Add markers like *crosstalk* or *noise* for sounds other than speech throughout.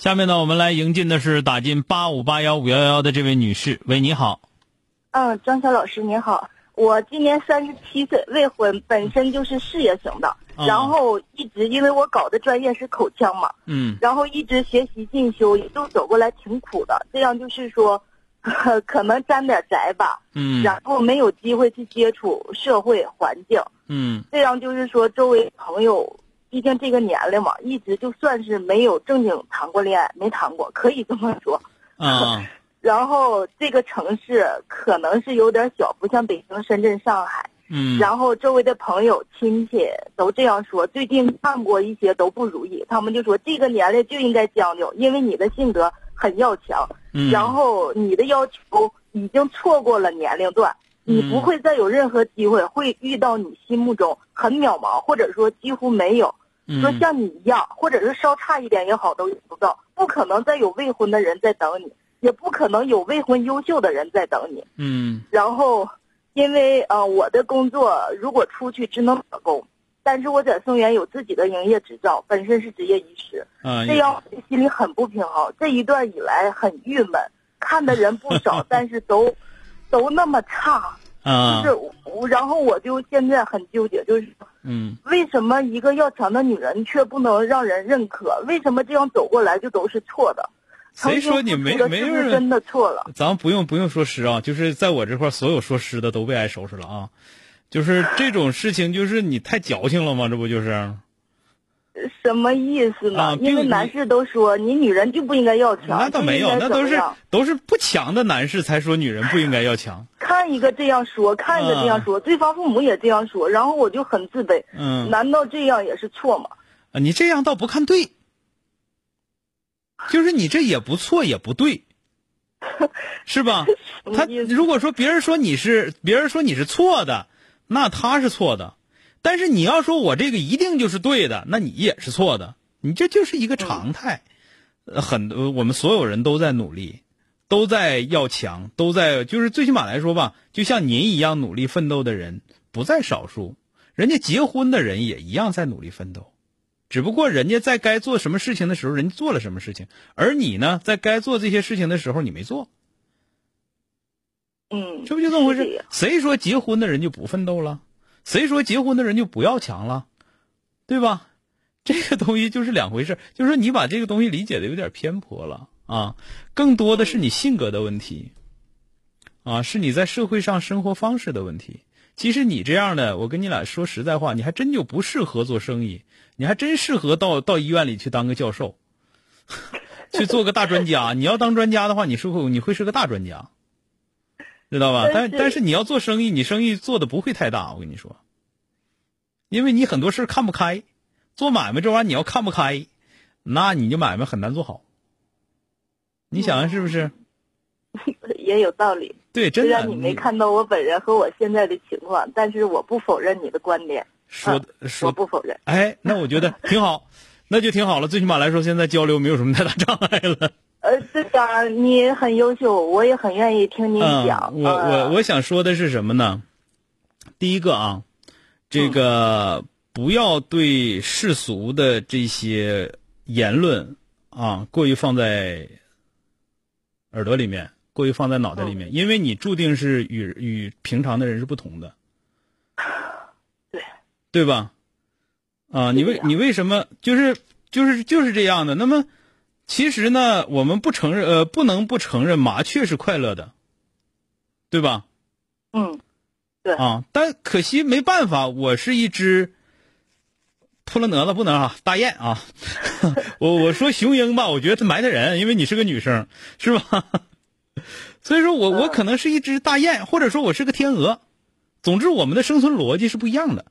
下面呢，我们来迎进的是打进八五八幺五幺幺的这位女士。喂，你好。嗯，张晓老师您好，我今年三十七岁，未婚，本身就是事业型的，哦。然后一直因为我搞的专业是口腔嘛，嗯。然后一直学习进修，一路走过来挺苦的，这样就是说，*laughs* 可能沾点宅吧，嗯。然后没有机会去接触社会环境，嗯。这样就是说周围朋友，毕竟这个年龄嘛，一直就算是没有正经谈过恋爱，没谈过，可以这么说。*laughs* 嗯然后这个城市可能是有点小，不像北京、深圳、上海。嗯然后周围的朋友、亲戚都这样说。最近看过一些都不如意，他们就说这个年龄就应该将就，因为你的性格很要强，嗯，然后你的要求已经错过了年龄段，你嗯不会再有任何机会会遇到你心目中很渺茫，或者说几乎没有。嗯说像你一样，或者是稍差一点也好，都遇不到，不可能再有未婚的人在等你，也不可能有未婚优秀的人在等你。嗯然后，因为呃我的工作如果出去只能打工，但是我在松原有自己的营业执照，本身是职业医师，啊这样我心里很不平衡。这一段以来很郁闷，看的人不 *laughs* 少，但是都都那么差，啊就是我，然后我就现在很纠结，就是嗯为什么一个要强的女人却不能让人认可？为什么这样走过来就都是错的？谁说你没没人真的错了？咱不用不用说诗啊，就是在我这块儿，所有说诗的都被挨收拾了啊。就是这种事情，就是你太矫情了吗？这不就是？什么意思呢？啊因为男士都说你女人就不应该要强，那倒没有，那都是都是不强的男士才说女人不应该要强。*laughs* 看一个这样说，看一个这样说，对方父母也这样说，然后我就很自卑。嗯，难道这样也是错吗？啊你这样倒不看对，就是你这也不错也不对，*laughs* 是吧？他如果说别人说你是别人说你是错的，那他是错的；但是你要说我这个一定就是对的，那你也是错的。你这就是一个常态。呃很多我们所有人都在努力，都在要强，都在就是最起码来说吧，就像您一样努力奋斗的人不在少数，人家结婚的人也一样在努力奋斗。只不过人家在该做什么事情的时候，人家做了什么事情，而你呢，在该做这些事情的时候，你没做，嗯，这不就这么回事？谁说结婚的人就不奋斗了？谁说结婚的人就不要强了？对吧？这个东西就是两回事，就是说你把这个东西理解的有点偏颇了啊，更多的是你性格的问题，啊，是你在社会上生活方式的问题。其实你这样的，我跟你俩说实在话，你还真就不适合做生意，你还真适合到到医院里去当个教授，*laughs* 去做个大专家。你要当专家的话，你是会你会是个大专家，知道吧？但但是你要做生意，你生意做的不会太大，我跟你说，因为你很多事儿看不开，做买卖这玩意儿你要看不开，那你就买卖很难做好。你想想是不是？*laughs* 也有道理。对，真的。虽然你没看到我本人和我现在的情况，但是我不否认你的观点，说说不否认。哎，那我觉得挺好，那就挺好了。最起码来说，现在交流没有什么太大障碍了。呃，对呀，你很优秀，我也很愿意听您讲。嗯，我呃我我想说的是什么呢？第一个啊，这个不要对世俗的这些言论啊过于放在耳朵里面，过于放在脑袋里面，因为你注定是与与平常的人是不同的。*sighs* 对，对吧？啊，你为你为什么就是就是就是这样的？那么，其实呢，我们不承认呃，不能不承认麻雀是快乐的，对吧？嗯，对啊，但可惜没办法，我是一只扑棱蛾子，不能啊，大雁啊。*laughs* 我我说雄鹰吧，我觉得它埋汰人，因为你是个女生，是吧？*laughs* 所以说我我可能是一只大雁，或者说我是个天鹅。总之，我们的生存逻辑是不一样的，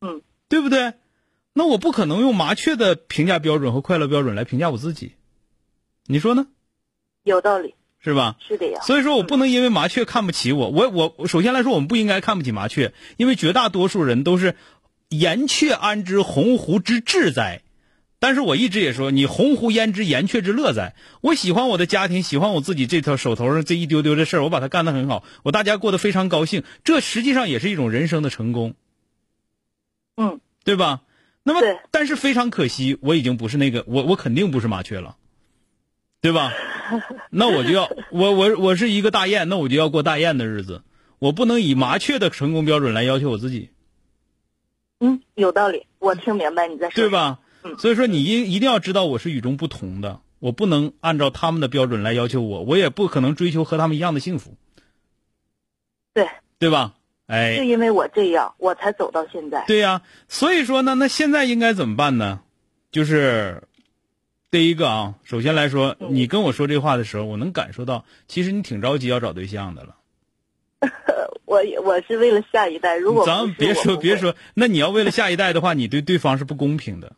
嗯，对不对？那我不可能用麻雀的评价标准和快乐标准来评价我自己，你说呢？有道理，是吧？是的呀。所以说我不能因为麻雀看不起我，我我我首先来说，我们不应该看不起麻雀，因为绝大多数人都是言雀安知鸿鹄之志哉。但是我一直也说，你鸿鹄焉知燕雀之乐哉？我喜欢我的家庭，喜欢我自己这条手头上这一丢丢的事儿，我把它干得很好，我大家过得非常高兴，这实际上也是一种人生的成功，嗯，对吧？那么对，但是非常可惜，我已经不是那个，我我肯定不是麻雀了，对吧？*laughs* 那我就要我我我是一个大雁，那我就要过大雁的日子，我不能以麻雀的成功标准来要求我自己。嗯，有道理，我听明白你在说。对？吧嗯？所以说你一一定要知道我是与众不同的，我不能按照他们的标准来要求我，我也不可能追求和他们一样的幸福，对，对吧？就哎，因为我这样，我才走到现在。对呀、所以说呢，那现在应该怎么办呢？就是第一个啊，首先来说，嗯你跟我说这话的时候，我能感受到，其实你挺着急要找对象的了。*laughs* 我我是为了下一代，如果咱们别说别说，那你要为了下一代的话，你对对方是不公平的。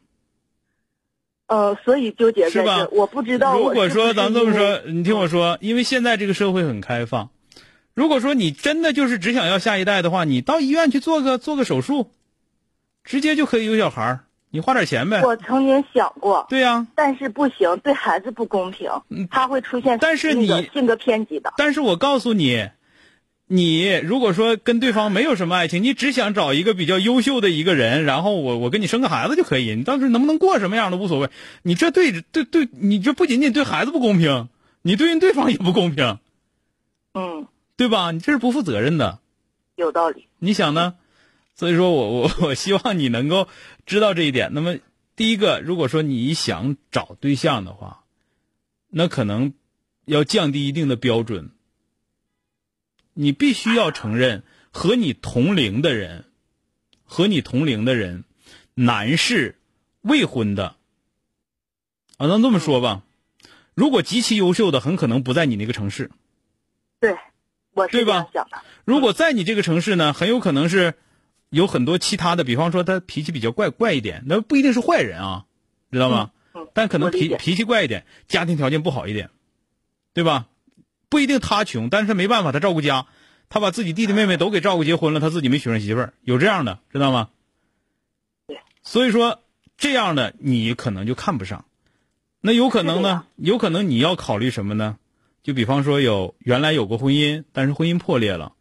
呃，所以纠结在是吧，我不知道如果说咱这么说，你听我说，因为现在这个社会很开放，如果说你真的就是只想要下一代的话，你到医院去做个做个手术，直接就可以有小孩儿你花点钱呗。我曾经想过，对呀、但是不行，对孩子不公平，他会出现嗯但是你性格偏激的。但是我告诉你，你如果说跟对方没有什么爱情，你只想找一个比较优秀的一个人，然后我我跟你生个孩子就可以，你到时候能不能过什么样都无所谓。你这对对对，你这不仅仅对孩子不公平，你对人对方也不公平，嗯，对吧？你这是不负责任的。有道理。你想呢？所以说我我我希望你能够知道这一点。那么，第一个，如果说你想找对象的话，那可能要降低一定的标准。你必须要承认，和你同龄的人，和你同龄的人，男士未婚的，啊，那这么说吧？如果极其优秀的，很可能不在你那个城市。对，我是对吧这样想的。如果在你这个城市呢，很有可能是有很多其他的，比方说他脾气比较怪怪一点，那不一定是坏人啊，知道吗？嗯，但可能脾脾气怪一点，家庭条件不好一点，对吧？不一定他穷，但是他没办法，他照顾家，他把自己弟弟妹妹都给照顾结婚了，他自己没娶上媳妇儿，有这样的，知道吗？对。所以说，这样的你可能就看不上。那有可能呢？有可能你要考虑什么呢？就比方说有原来有过婚姻，但是婚姻破裂了，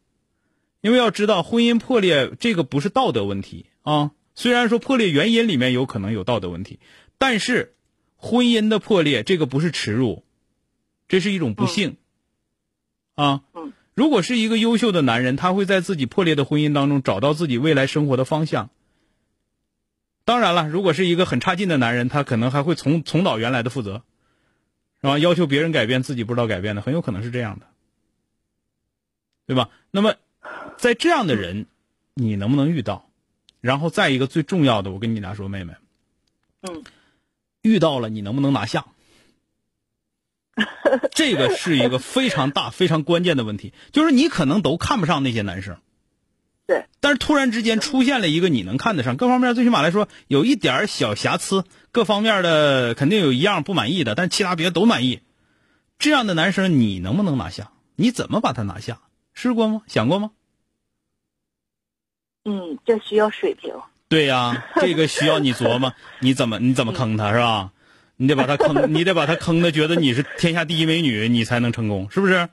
因为要知道婚姻破裂这个不是道德问题啊。虽然说破裂原因里面有可能有道德问题，但是婚姻的破裂这个不是耻辱，这是一种不幸、啊。嗯如果是一个优秀的男人，他会在自己破裂的婚姻当中找到自己未来生活的方向。当然了，如果是一个很差劲的男人，他可能还会重重蹈原来的覆辙，是吧？要求别人改变，自己不知道改变的，很有可能是这样的，对吧？那么，在这样的人，你能不能遇到？然后再一个最重要的，我跟你俩说，妹妹，嗯，遇到了你能不能拿下？这个是一个非常大、非常关键的问题，就是你可能都看不上那些男生，对，但是突然之间出现了一个你能看得上，各方面最起码来说有一点小瑕疵，各方面的肯定有一样不满意的，但其他别的都满意。这样的男生你能不能拿下？你怎么把他拿下？试过吗？想过吗？嗯，这需要水平。对呀，这个需要你琢磨，你怎么你怎么坑他是吧？你得把他坑，你得把他坑的觉得你是天下第一美女，你才能成功，是不是？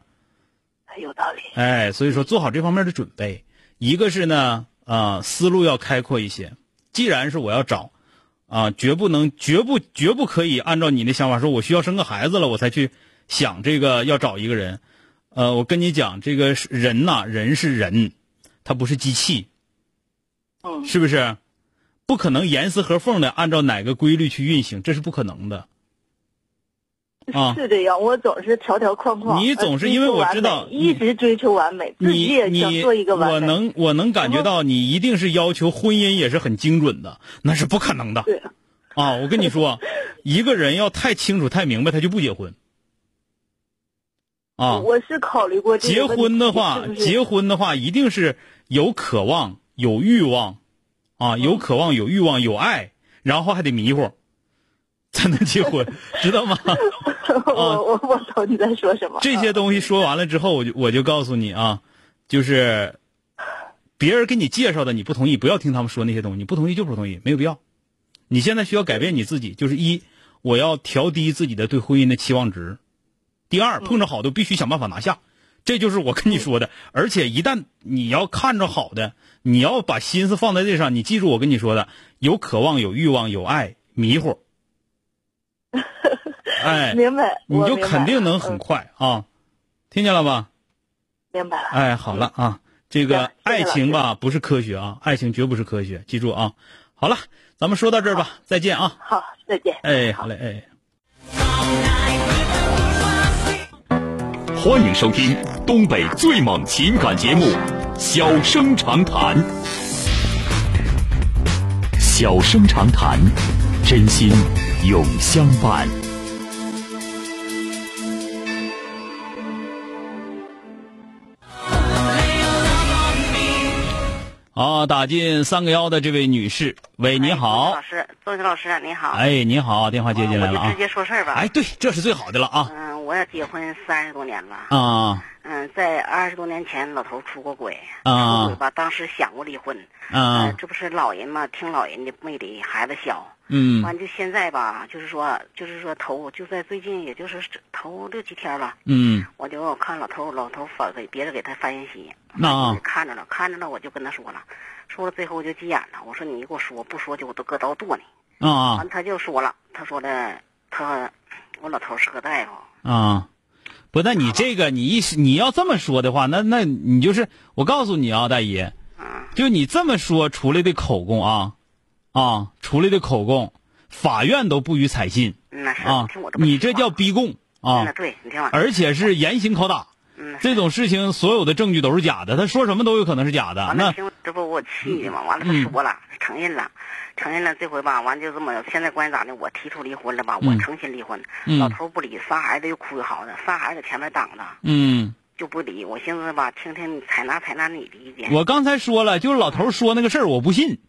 有道理。哎，所以说做好这方面的准备。一个是呢，啊、思路要开阔一些。既然是我要找，啊、绝不能，绝不，绝不可以按照你的想法说，我需要生个孩子了，我才去想这个要找一个人。呃，我跟你讲，这个人呐、人是人，他不是机器，嗯，是不是？不可能严丝合缝的按照哪个规律去运行，这是不可能的。*laughs* 啊，是这样，我总是条条框框。你呃总是因为我知道一直追求完美，自己你也想你做一个完美。我能我能感觉到你一定是要求婚姻也是很精准的，那是不可能的对，啊！我跟你说，*laughs* 一个人要太清楚太明白，他就不结婚啊。我是考虑过结婚的话，是是结婚的话一定是有渴望、有欲望啊，有渴望、有欲望、有爱，然后还得迷糊，才能结婚，知道吗？*laughs* *laughs* 我我我懂你在说什么。这些东西说完了之后，我就我就告诉你啊，就是别人给你介绍的，你不同意，不要听他们说那些东西，你不同意就不同意，没有必要。你现在需要改变你自己，就是一，我要调低自己的对婚姻的期望值；第二，碰着好的必须想办法拿下，这就是我跟你说的。*laughs* 而且一旦你要看着好的，你要把心思放在这上，你记住我跟你说的：有渴望，有欲望，有爱，迷糊。*laughs* 哎，明白，你就肯定能很快啊，听见了吧？明白了。哎，好了啊，这个爱情吧不是科学啊，爱情绝不是科学，记住啊。好了，咱们说到这儿吧，再见啊。好，再见。哎，好嘞，哎。欢迎收听东北最猛情感节目《小生长谈》，小生长谈，真心永相伴。好，打进三个幺的这位女士，喂，你好，老师，周老师，你好。哎，你好，电话接进来了啊。直接说事儿吧。哎，对，这是最好的了啊。嗯，我要结婚三十多年了。啊。嗯，在二十多年前，老头出过轨。啊。出轨吧，当时想过离婚。啊。这不是老人嘛，听老人的，没离孩子小。嗯。完就现在吧，就是说，就是说头就在最近，也就是头六七天吧。嗯。我就看老头，老头发给别人给他发信息。那。看着了，看着了，我就跟他说了，说了最后我就急眼了，我说你给我说，不说就我都搁刀剁你。啊。完他就说了，他说的，他我老头是个大夫。啊。不，那你这个，你一你要这么说的话，那那你就是我告诉你啊，大姨，就你这么说出来的口供啊，啊，出来的口供，法院都不予采信。那是啊，你这叫逼供啊。对，你听完。而且是严刑拷打。嗯。这种事情，所有的证据都是假的，他说什么都有可能是假的。那这不我气的吗？完了，他说了，承认了。承认了，这回吧，完就这么，现在关系咋的？我提出离婚了吧？我诚心离婚，老头不理，仨孩子又哭又嚎的，仨孩子在前面挡着，嗯，就不理。我寻思吧，听听采纳采纳你的意见。我刚才说了，就是老头说那个事儿，我不信。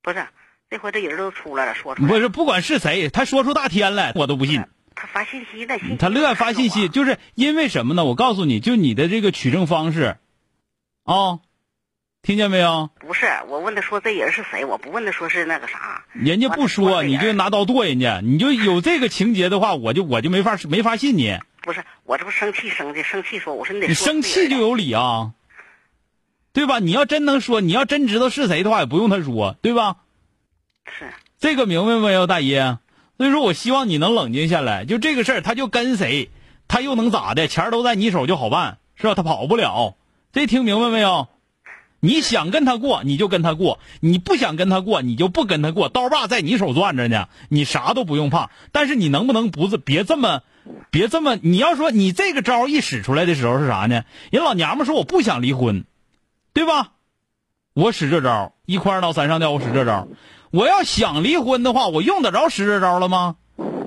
不是，这回这人都出来了，说出不是，不管是谁，他说出大天来，我都不信。他发信息的，他乐意发信息，就是因为什么呢？我告诉你就你的这个取证方式，啊。听见没有？不是，我问他说这人是谁？我不问他说是那个啥。人家不说，你就拿刀剁人家，你就有这个情节的话，我就我就没法没法信你。不是，我这不生气生的，生气说，我说你得。你生气就有理啊，对吧？你要真能说，你要真知道是谁的话，也不用他说，对吧？是。这个明白没有，大爷？所以说我希望你能冷静下来。就这个事儿，他就跟谁，他又能咋的？钱都在你手就好办，是吧？他跑不了。这听明白没有？你想跟他过，你就跟他过；你不想跟他过，你就不跟他过。刀把在你手攥着呢，你啥都不用怕。但是你能不能不是别这么，别这么？你要说你这个招一使出来的时候是啥呢？人老娘们说我不想离婚，对吧？我使这招，一块二到三上吊，我使这招。我要想离婚的话，我用得着使这招了吗？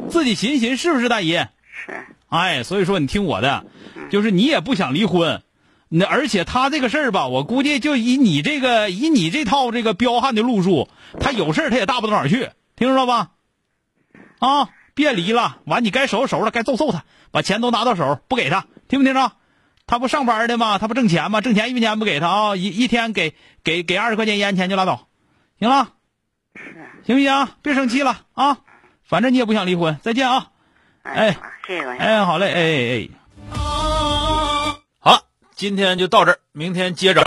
自己寻寻是不是大爷？是。哎，所以说你听我的，就是你也不想离婚。那而且他这个事儿吧，我估计就以你这个以你这套这个彪悍的路数，他有事儿他也大不到哪儿去，听着吧？啊，别离了，完你该收拾收拾了，该揍揍他，把钱都拿到手，不给他，听不听着？他不上班的吗？他不挣钱吗？挣钱一分钱不给他啊！一一天给给给二十块钱烟钱就拉倒，行了，行不行？别生气了啊！反正你也不想离婚，再见啊！哎，谢谢哎，好嘞，哎哎哎。今天就到这儿，明天接着。